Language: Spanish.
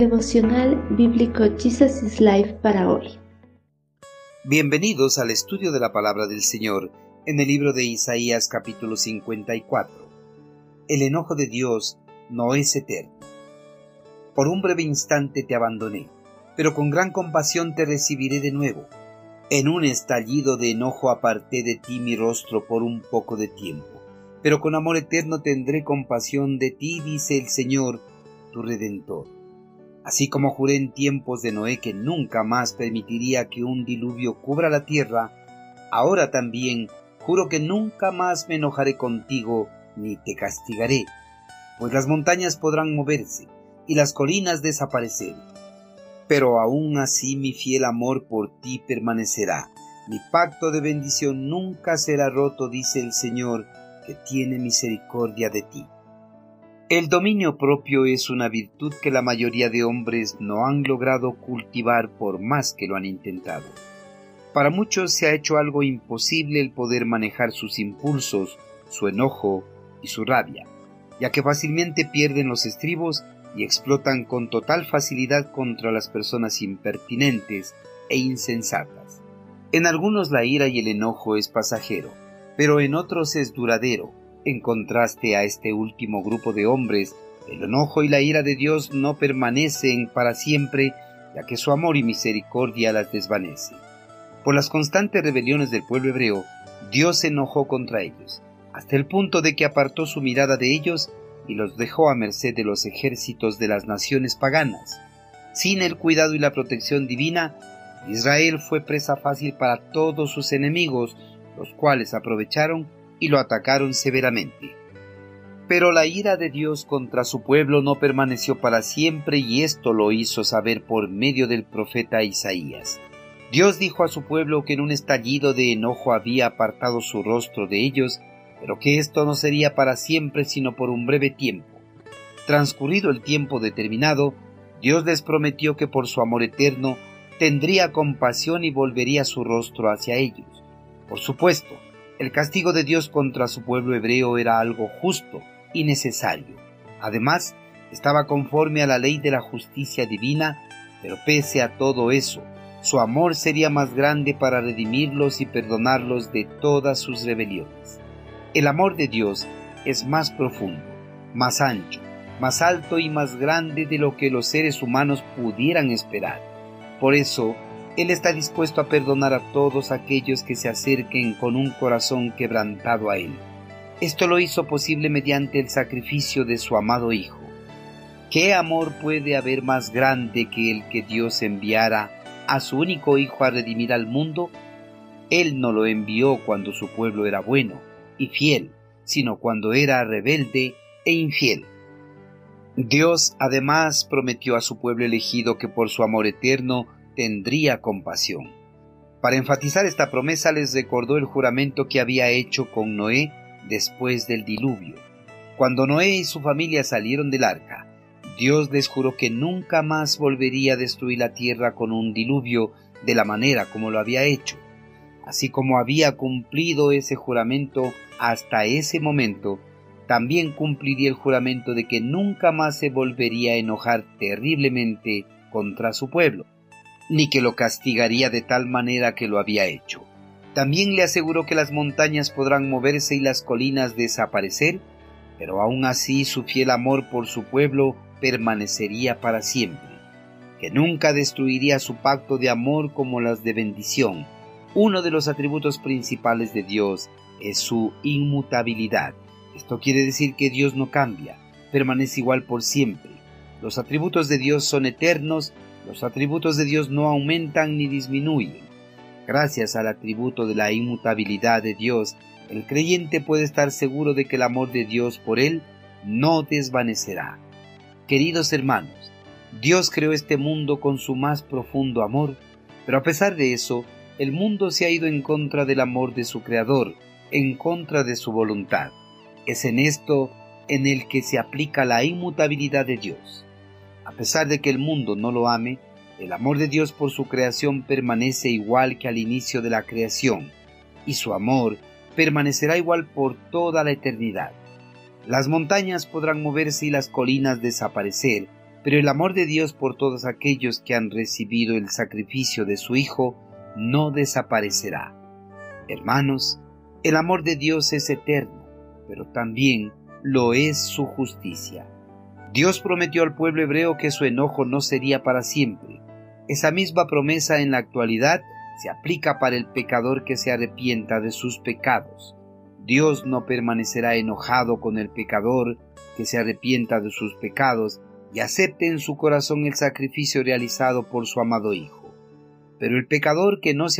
Devocional Bíblico Jesus is Life para hoy. Bienvenidos al estudio de la palabra del Señor en el libro de Isaías capítulo 54. El enojo de Dios no es eterno. Por un breve instante te abandoné, pero con gran compasión te recibiré de nuevo. En un estallido de enojo aparté de ti mi rostro por un poco de tiempo, pero con amor eterno tendré compasión de ti, dice el Señor, tu Redentor. Así como juré en tiempos de Noé que nunca más permitiría que un diluvio cubra la tierra, ahora también juro que nunca más me enojaré contigo ni te castigaré, pues las montañas podrán moverse y las colinas desaparecer. Pero aún así mi fiel amor por ti permanecerá. Mi pacto de bendición nunca será roto, dice el Señor, que tiene misericordia de ti. El dominio propio es una virtud que la mayoría de hombres no han logrado cultivar por más que lo han intentado. Para muchos se ha hecho algo imposible el poder manejar sus impulsos, su enojo y su rabia, ya que fácilmente pierden los estribos y explotan con total facilidad contra las personas impertinentes e insensatas. En algunos la ira y el enojo es pasajero, pero en otros es duradero en contraste a este último grupo de hombres, el enojo y la ira de Dios no permanecen para siempre, ya que su amor y misericordia las desvanece. Por las constantes rebeliones del pueblo hebreo, Dios se enojó contra ellos, hasta el punto de que apartó su mirada de ellos y los dejó a merced de los ejércitos de las naciones paganas. Sin el cuidado y la protección divina, Israel fue presa fácil para todos sus enemigos, los cuales aprovecharon y lo atacaron severamente. Pero la ira de Dios contra su pueblo no permaneció para siempre y esto lo hizo saber por medio del profeta Isaías. Dios dijo a su pueblo que en un estallido de enojo había apartado su rostro de ellos, pero que esto no sería para siempre sino por un breve tiempo. Transcurrido el tiempo determinado, Dios les prometió que por su amor eterno tendría compasión y volvería su rostro hacia ellos. Por supuesto, el castigo de Dios contra su pueblo hebreo era algo justo y necesario. Además, estaba conforme a la ley de la justicia divina, pero pese a todo eso, su amor sería más grande para redimirlos y perdonarlos de todas sus rebeliones. El amor de Dios es más profundo, más ancho, más alto y más grande de lo que los seres humanos pudieran esperar. Por eso, él está dispuesto a perdonar a todos aquellos que se acerquen con un corazón quebrantado a Él. Esto lo hizo posible mediante el sacrificio de su amado Hijo. ¿Qué amor puede haber más grande que el que Dios enviara a su único Hijo a redimir al mundo? Él no lo envió cuando su pueblo era bueno y fiel, sino cuando era rebelde e infiel. Dios además prometió a su pueblo elegido que por su amor eterno tendría compasión. Para enfatizar esta promesa les recordó el juramento que había hecho con Noé después del diluvio. Cuando Noé y su familia salieron del arca, Dios les juró que nunca más volvería a destruir la tierra con un diluvio de la manera como lo había hecho. Así como había cumplido ese juramento hasta ese momento, también cumpliría el juramento de que nunca más se volvería a enojar terriblemente contra su pueblo ni que lo castigaría de tal manera que lo había hecho. También le aseguró que las montañas podrán moverse y las colinas desaparecer, pero aún así su fiel amor por su pueblo permanecería para siempre, que nunca destruiría su pacto de amor como las de bendición. Uno de los atributos principales de Dios es su inmutabilidad. Esto quiere decir que Dios no cambia, permanece igual por siempre. Los atributos de Dios son eternos los atributos de Dios no aumentan ni disminuyen. Gracias al atributo de la inmutabilidad de Dios, el creyente puede estar seguro de que el amor de Dios por él no desvanecerá. Queridos hermanos, Dios creó este mundo con su más profundo amor, pero a pesar de eso, el mundo se ha ido en contra del amor de su Creador, en contra de su voluntad. Es en esto en el que se aplica la inmutabilidad de Dios. A pesar de que el mundo no lo ame, el amor de Dios por su creación permanece igual que al inicio de la creación, y su amor permanecerá igual por toda la eternidad. Las montañas podrán moverse y las colinas desaparecer, pero el amor de Dios por todos aquellos que han recibido el sacrificio de su Hijo no desaparecerá. Hermanos, el amor de Dios es eterno, pero también lo es su justicia. Dios prometió al pueblo hebreo que su enojo no sería para siempre. Esa misma promesa en la actualidad se aplica para el pecador que se arrepienta de sus pecados. Dios no permanecerá enojado con el pecador que se arrepienta de sus pecados y acepte en su corazón el sacrificio realizado por su amado Hijo. Pero el pecador que no se